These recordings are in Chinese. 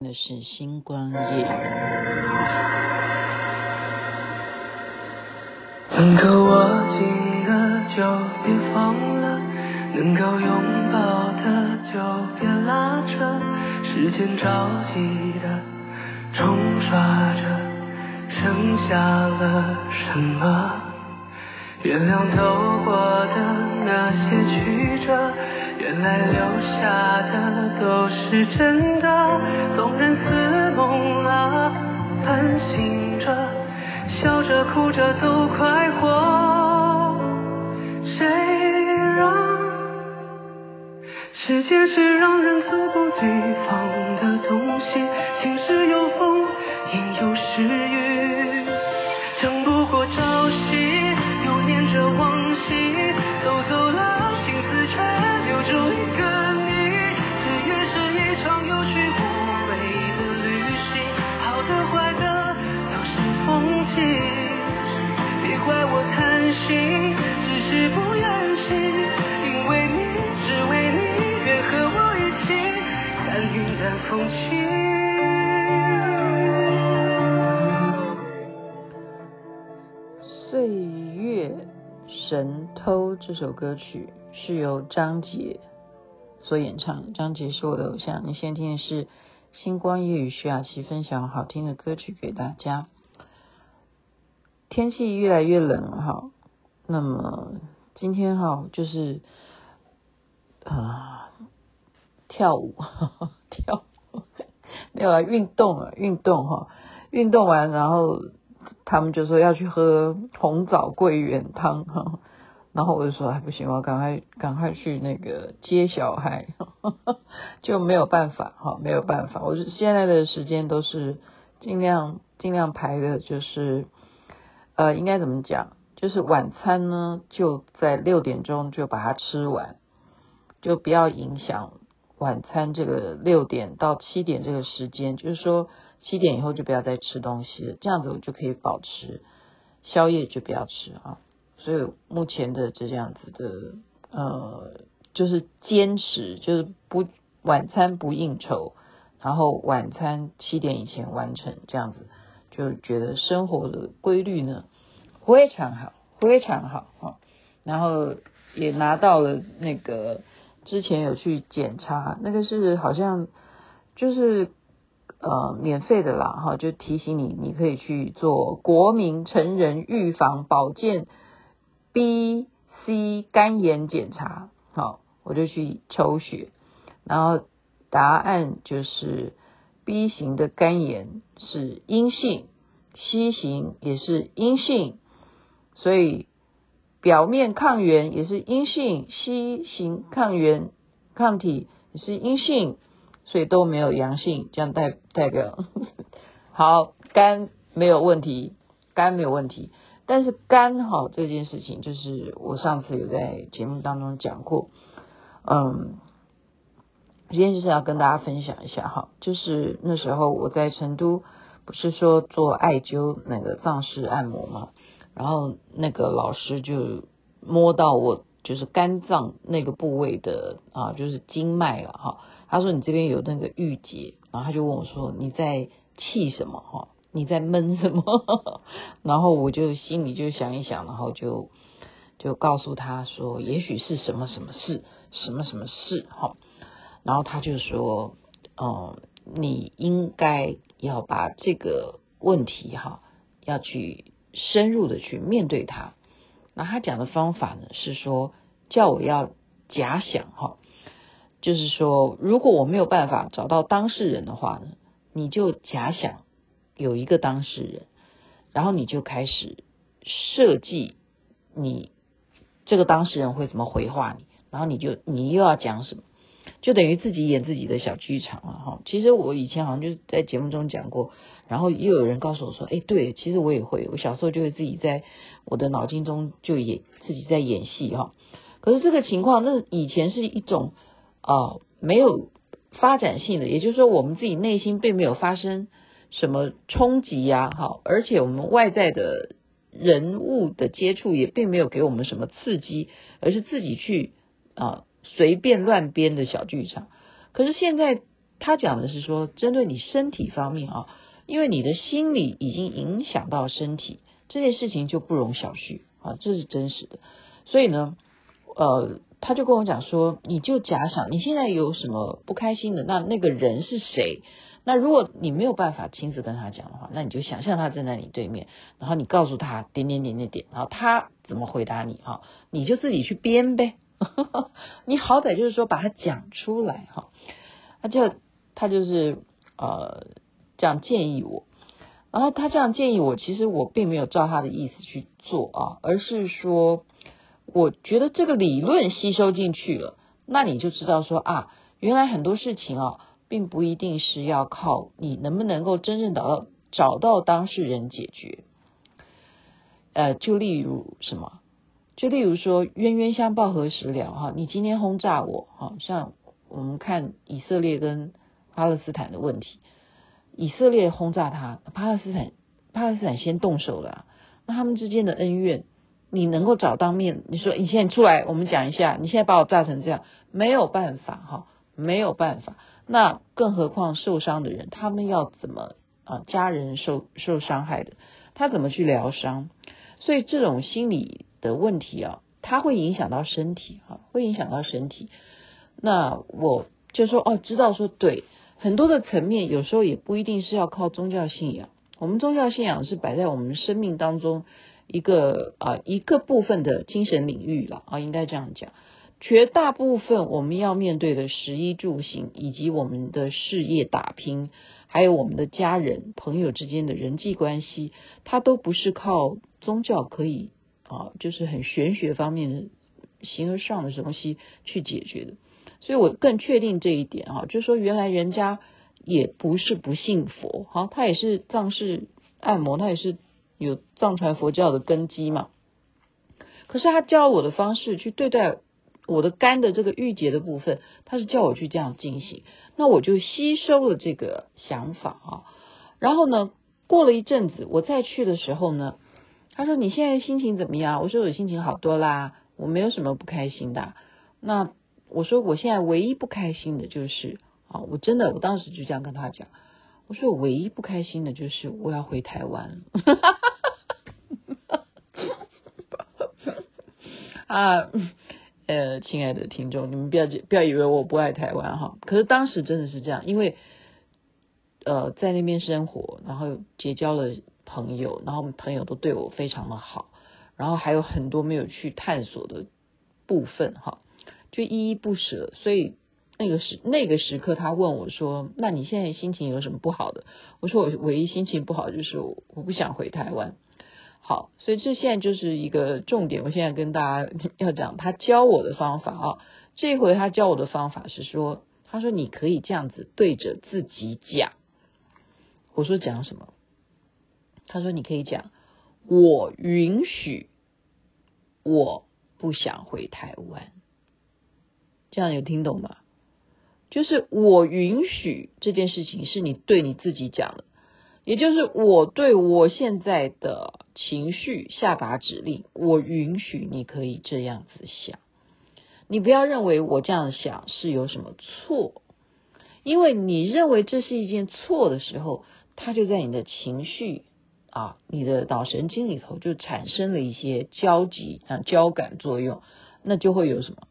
那是星光夜。能够握紧的就别放了，能够拥抱的就别拉扯，时间着急的冲刷着，剩下了什么？原谅走过的那些曲折，原来留下的都是真的。纵然似梦啊，半醒着，笑着哭着都快这首歌曲是由张杰所演唱，张杰是我的偶像。你现在听的是星光夜雨徐雅琪分享好听的歌曲给大家。天气越来越冷了哈，那么今天哈就是啊跳舞跳舞没有啊运动啊运动哈运动完然后。他们就说要去喝红枣桂圆汤哈，然后我就说还不行，我赶快赶快去那个接小孩，就没有办法哈，没有办法。我现在的时间都是尽量尽量排的，就是呃，应该怎么讲？就是晚餐呢就在六点钟就把它吃完，就不要影响晚餐这个六点到七点这个时间，就是说。七点以后就不要再吃东西了，这样子我就可以保持宵夜就不要吃啊。所以目前的这样子的呃，就是坚持，就是不晚餐不应酬，然后晚餐七点以前完成，这样子就觉得生活的规律呢非常好，非常好啊。然后也拿到了那个之前有去检查，那个是好像就是。呃，免费的啦，哈，就提醒你，你可以去做国民成人预防保健 B、C 肝炎检查，好，我就去抽血，然后答案就是 B 型的肝炎是阴性，C 型也是阴性，所以表面抗原也是阴性，C 型抗原抗体也是阴性。所以都没有阳性，这样代代表 好，肝没有问题，肝没有问题。但是肝哈这件事情，就是我上次有在节目当中讲过，嗯，今天就是要跟大家分享一下哈，就是那时候我在成都，不是说做艾灸那个藏式按摩嘛，然后那个老师就摸到我。就是肝脏那个部位的啊，就是经脉了哈。他说你这边有那个郁结，然后他就问我说你在气什么哈？你在闷什么？然后我就心里就想一想，然后就就告诉他说，也许是什么什么事，什么什么事哈。然后他就说，嗯，你应该要把这个问题哈，要去深入的去面对它。那他讲的方法呢，是说叫我要假想哈，就是说如果我没有办法找到当事人的话呢，你就假想有一个当事人，然后你就开始设计你这个当事人会怎么回话你，然后你就你又要讲什么。就等于自己演自己的小剧场了哈。其实我以前好像就在节目中讲过，然后又有人告诉我说：“哎，对，其实我也会。我小时候就会自己在我的脑筋中就演自己在演戏哈。可是这个情况，那以前是一种呃没有发展性的，也就是说我们自己内心并没有发生什么冲击呀，哈，而且我们外在的人物的接触也并没有给我们什么刺激，而是自己去啊。”随便乱编的小剧场，可是现在他讲的是说，针对你身体方面啊，因为你的心理已经影响到身体，这件事情就不容小觑啊，这是真实的。所以呢，呃，他就跟我讲说，你就假想你现在有什么不开心的，那那个人是谁？那如果你没有办法亲自跟他讲的话，那你就想象他站在你对面，然后你告诉他点点点点点，然后他怎么回答你哈，你就自己去编呗。你好歹就是说把它讲出来哈，他就他就是呃这样建议我，然后他这样建议我，其实我并没有照他的意思去做啊，而是说我觉得这个理论吸收进去了，那你就知道说啊，原来很多事情啊，并不一定是要靠你能不能够真正找到找到当事人解决，呃，就例如什么？就例如说，冤冤相报何时了？哈，你今天轰炸我，哈，像我们看以色列跟巴勒斯坦的问题，以色列轰炸他，巴勒斯坦巴勒斯坦先动手了，那他们之间的恩怨，你能够找当面？你说你现在出来，我们讲一下，你现在把我炸成这样，没有办法，哈，没有办法。那更何况受伤的人，他们要怎么啊？家人受受伤害的，他怎么去疗伤？所以这种心理。的问题啊，它会影响到身体啊，会影响到身体。那我就说哦，知道说对，很多的层面有时候也不一定是要靠宗教信仰。我们宗教信仰是摆在我们生命当中一个啊一个部分的精神领域了啊，应该这样讲。绝大部分我们要面对的食衣住行，以及我们的事业打拼，还有我们的家人朋友之间的人际关系，它都不是靠宗教可以。啊，就是很玄学方面的形而上的东西去解决的，所以我更确定这一点啊，就是说原来人家也不是不信佛，哈，他也是藏式按摩，他也是有藏传佛教的根基嘛。可是他教我的方式去对待我的肝的这个郁结的部分，他是叫我去这样进行，那我就吸收了这个想法啊。然后呢，过了一阵子，我再去的时候呢。他说：“你现在心情怎么样？”我说：“我心情好多啦，我没有什么不开心的。”那我说：“我现在唯一不开心的就是啊，我真的，我当时就这样跟他讲，我说我唯一不开心的就是我要回台湾。”啊，呃，亲爱的听众，你们不要不要以为我不爱台湾哈，可是当时真的是这样，因为呃，在那边生活，然后结交了。朋友，然后朋友都对我非常的好，然后还有很多没有去探索的部分，哈，就依依不舍。所以那个时那个时刻，他问我说：“那你现在心情有什么不好的？”我说：“我唯一心情不好就是我，我不想回台湾。”好，所以这现在就是一个重点。我现在跟大家 要讲他教我的方法啊，这回他教我的方法是说：“他说你可以这样子对着自己讲。”我说：“讲什么？”他说：“你可以讲，我允许我不想回台湾，这样有听懂吗？就是我允许这件事情是你对你自己讲的，也就是我对我现在的情绪下达指令，我允许你可以这样子想，你不要认为我这样想是有什么错，因为你认为这是一件错的时候，它就在你的情绪。”啊，你的脑神经里头就产生了一些交集啊，交感作用，那就会有什么？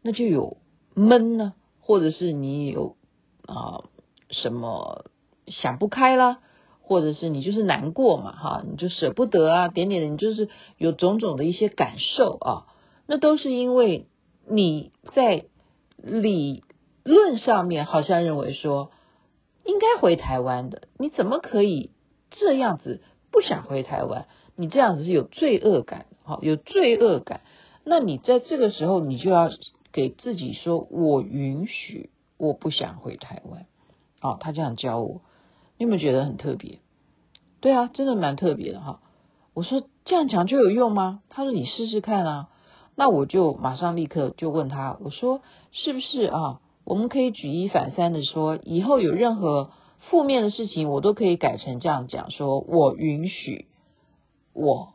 那就有闷呢，或者是你有啊什么想不开啦，或者是你就是难过嘛，哈，你就舍不得啊，点点的，你就是有种种的一些感受啊，那都是因为你在理论上面好像认为说应该回台湾的，你怎么可以这样子？不想回台湾，你这样子是有罪恶感，好，有罪恶感。那你在这个时候，你就要给自己说：“我允许，我不想回台湾。”哦，他这样教我，你有没有觉得很特别？对啊，真的蛮特别的哈。我说这样讲就有用吗？他说你试试看啊。那我就马上立刻就问他，我说是不是啊？我们可以举一反三的说，以后有任何。负面的事情我都可以改成这样讲，说我允许，我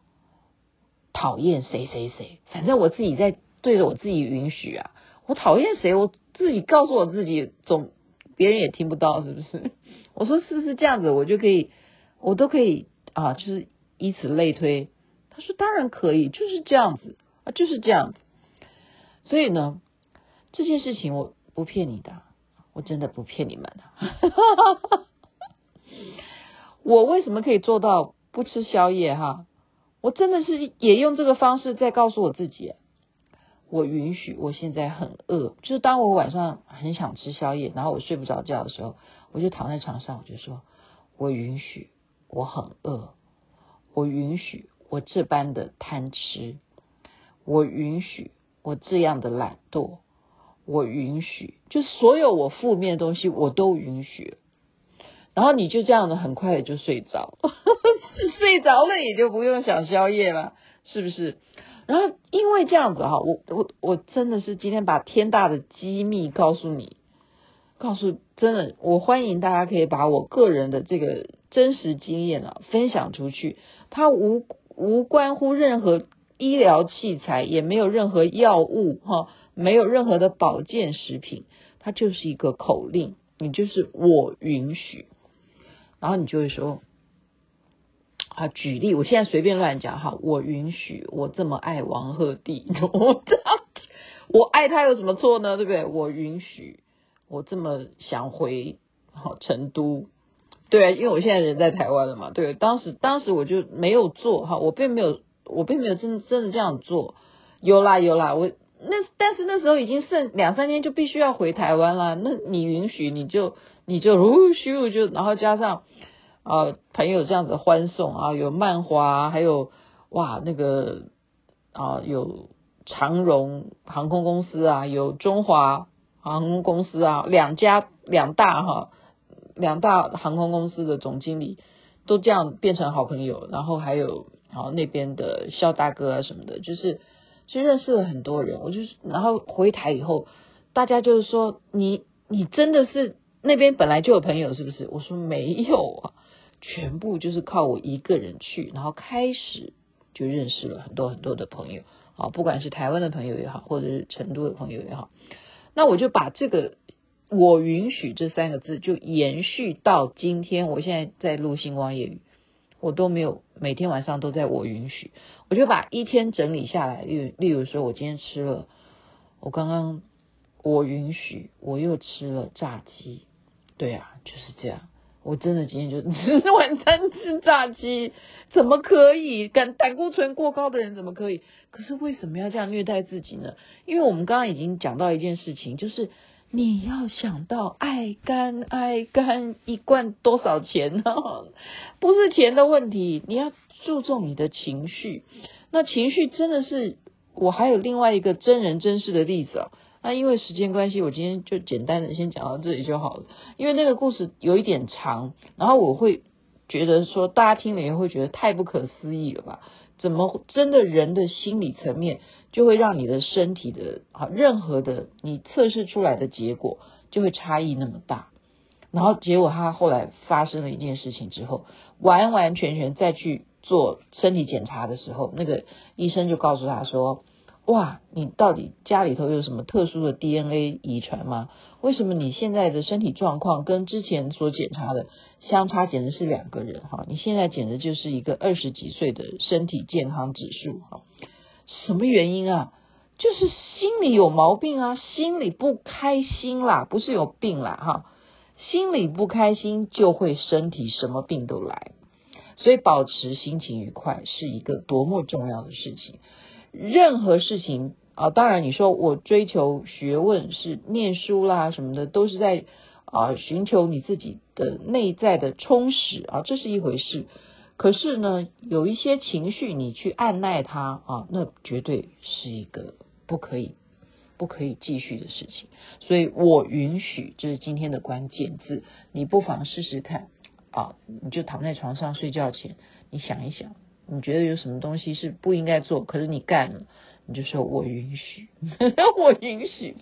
讨厌谁谁谁，反正我自己在对着我自己允许啊，我讨厌谁，我自己告诉我自己总别人也听不到，是不是？我说是不是这样子，我就可以，我都可以啊，就是以此类推。他说当然可以，就是这样子啊，就是这样子。所以呢，这件事情我不骗你的，我真的不骗你们的。我为什么可以做到不吃宵夜哈？我真的是也用这个方式在告诉我自己，我允许我现在很饿，就是当我晚上很想吃宵夜，然后我睡不着觉的时候，我就躺在床上，我就说，我允许我很饿，我允许我这般的贪吃，我允许我这样的懒惰，我允许，就所有我负面的东西我都允许。然后你就这样的很快的就睡着，睡着了也就不用想宵夜了，是不是？然后因为这样子哈，我我我真的是今天把天大的机密告诉你，告诉真的，我欢迎大家可以把我个人的这个真实经验啊分享出去，它无无关乎任何医疗器材，也没有任何药物哈，没有任何的保健食品，它就是一个口令，你就是我允许。然后你就会说，啊，举例，我现在随便乱讲哈，我允许我这么爱王鹤棣，我我爱他有什么错呢？对不对？我允许我这么想回好成都，对啊，因为我现在人在台湾了嘛，对，当时当时我就没有做哈，我并没有我并没有真真的这样做，有啦有啦，我那但是那时候已经剩两三天就必须要回台湾了，那你允许你就你就呼咻就然后加上。啊，朋友这样子欢送啊，有漫画，还有哇那个啊，有长荣航空公司啊，有中华航空公司啊，两家两大哈，两大航空公司的总经理都这样变成好朋友，然后还有啊那边的肖大哥啊什么的，就是就认识了很多人。我就是然后回台以后，大家就是说你你真的是那边本来就有朋友是不是？我说没有啊。全部就是靠我一个人去，然后开始就认识了很多很多的朋友，啊，不管是台湾的朋友也好，或者是成都的朋友也好，那我就把这个“我允许”这三个字就延续到今天。我现在在录星光夜语，我都没有每天晚上都在我允许，我就把一天整理下来。例例如说，我今天吃了，我刚刚我允许，我又吃了炸鸡，对啊，就是这样。我真的今天就吃 晚餐吃炸鸡，怎么可以？胆胆固醇过高的人怎么可以？可是为什么要这样虐待自己呢？因为我们刚刚已经讲到一件事情，就是你要想到爱肝爱肝一罐多少钱呢？不是钱的问题，你要注重你的情绪。那情绪真的是，我还有另外一个真人真事的例子啊。那因为时间关系，我今天就简单的先讲到这里就好了。因为那个故事有一点长，然后我会觉得说，大家听了也会觉得太不可思议了吧？怎么真的人的心理层面就会让你的身体的啊，任何的你测试出来的结果就会差异那么大？然后结果他后来发生了一件事情之后，完完全全再去做身体检查的时候，那个医生就告诉他说。哇，你到底家里头有什么特殊的 DNA 遗传吗？为什么你现在的身体状况跟之前所检查的相差简直是两个人哈？你现在简直就是一个二十几岁的身体健康指数哈？什么原因啊？就是心里有毛病啊，心里不开心啦，不是有病啦哈？心里不开心就会身体什么病都来，所以保持心情愉快是一个多么重要的事情。任何事情啊，当然你说我追求学问是念书啦什么的，都是在啊寻求你自己的内在的充实啊，这是一回事。可是呢，有一些情绪你去按捺它啊，那绝对是一个不可以不可以继续的事情。所以我允许，这是今天的关键字，你不妨试试看啊，你就躺在床上睡觉前，你想一想。你觉得有什么东西是不应该做可是你干了你就说我允许。我允许。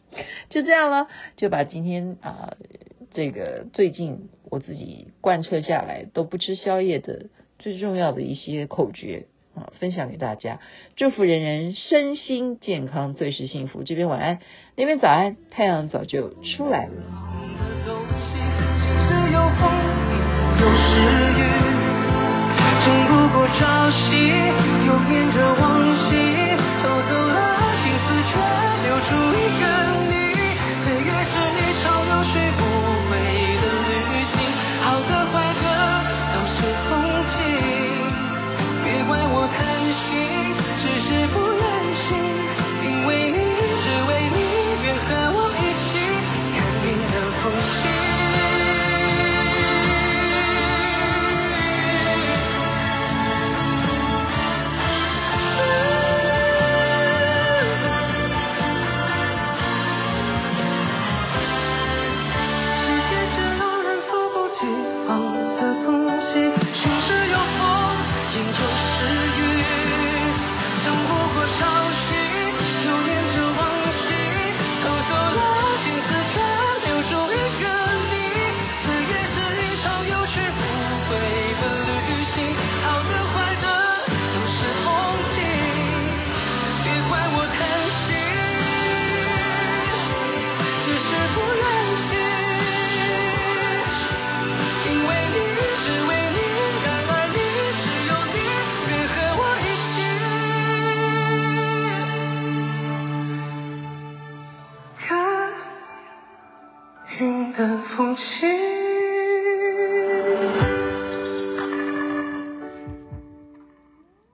就这样了就把今天啊这个最近我自己贯彻下来都不吃宵夜的最重要的一些口诀啊分享给大家。祝福人人身心健康最是幸福这边晚安。那边早安太阳早就出来了。有时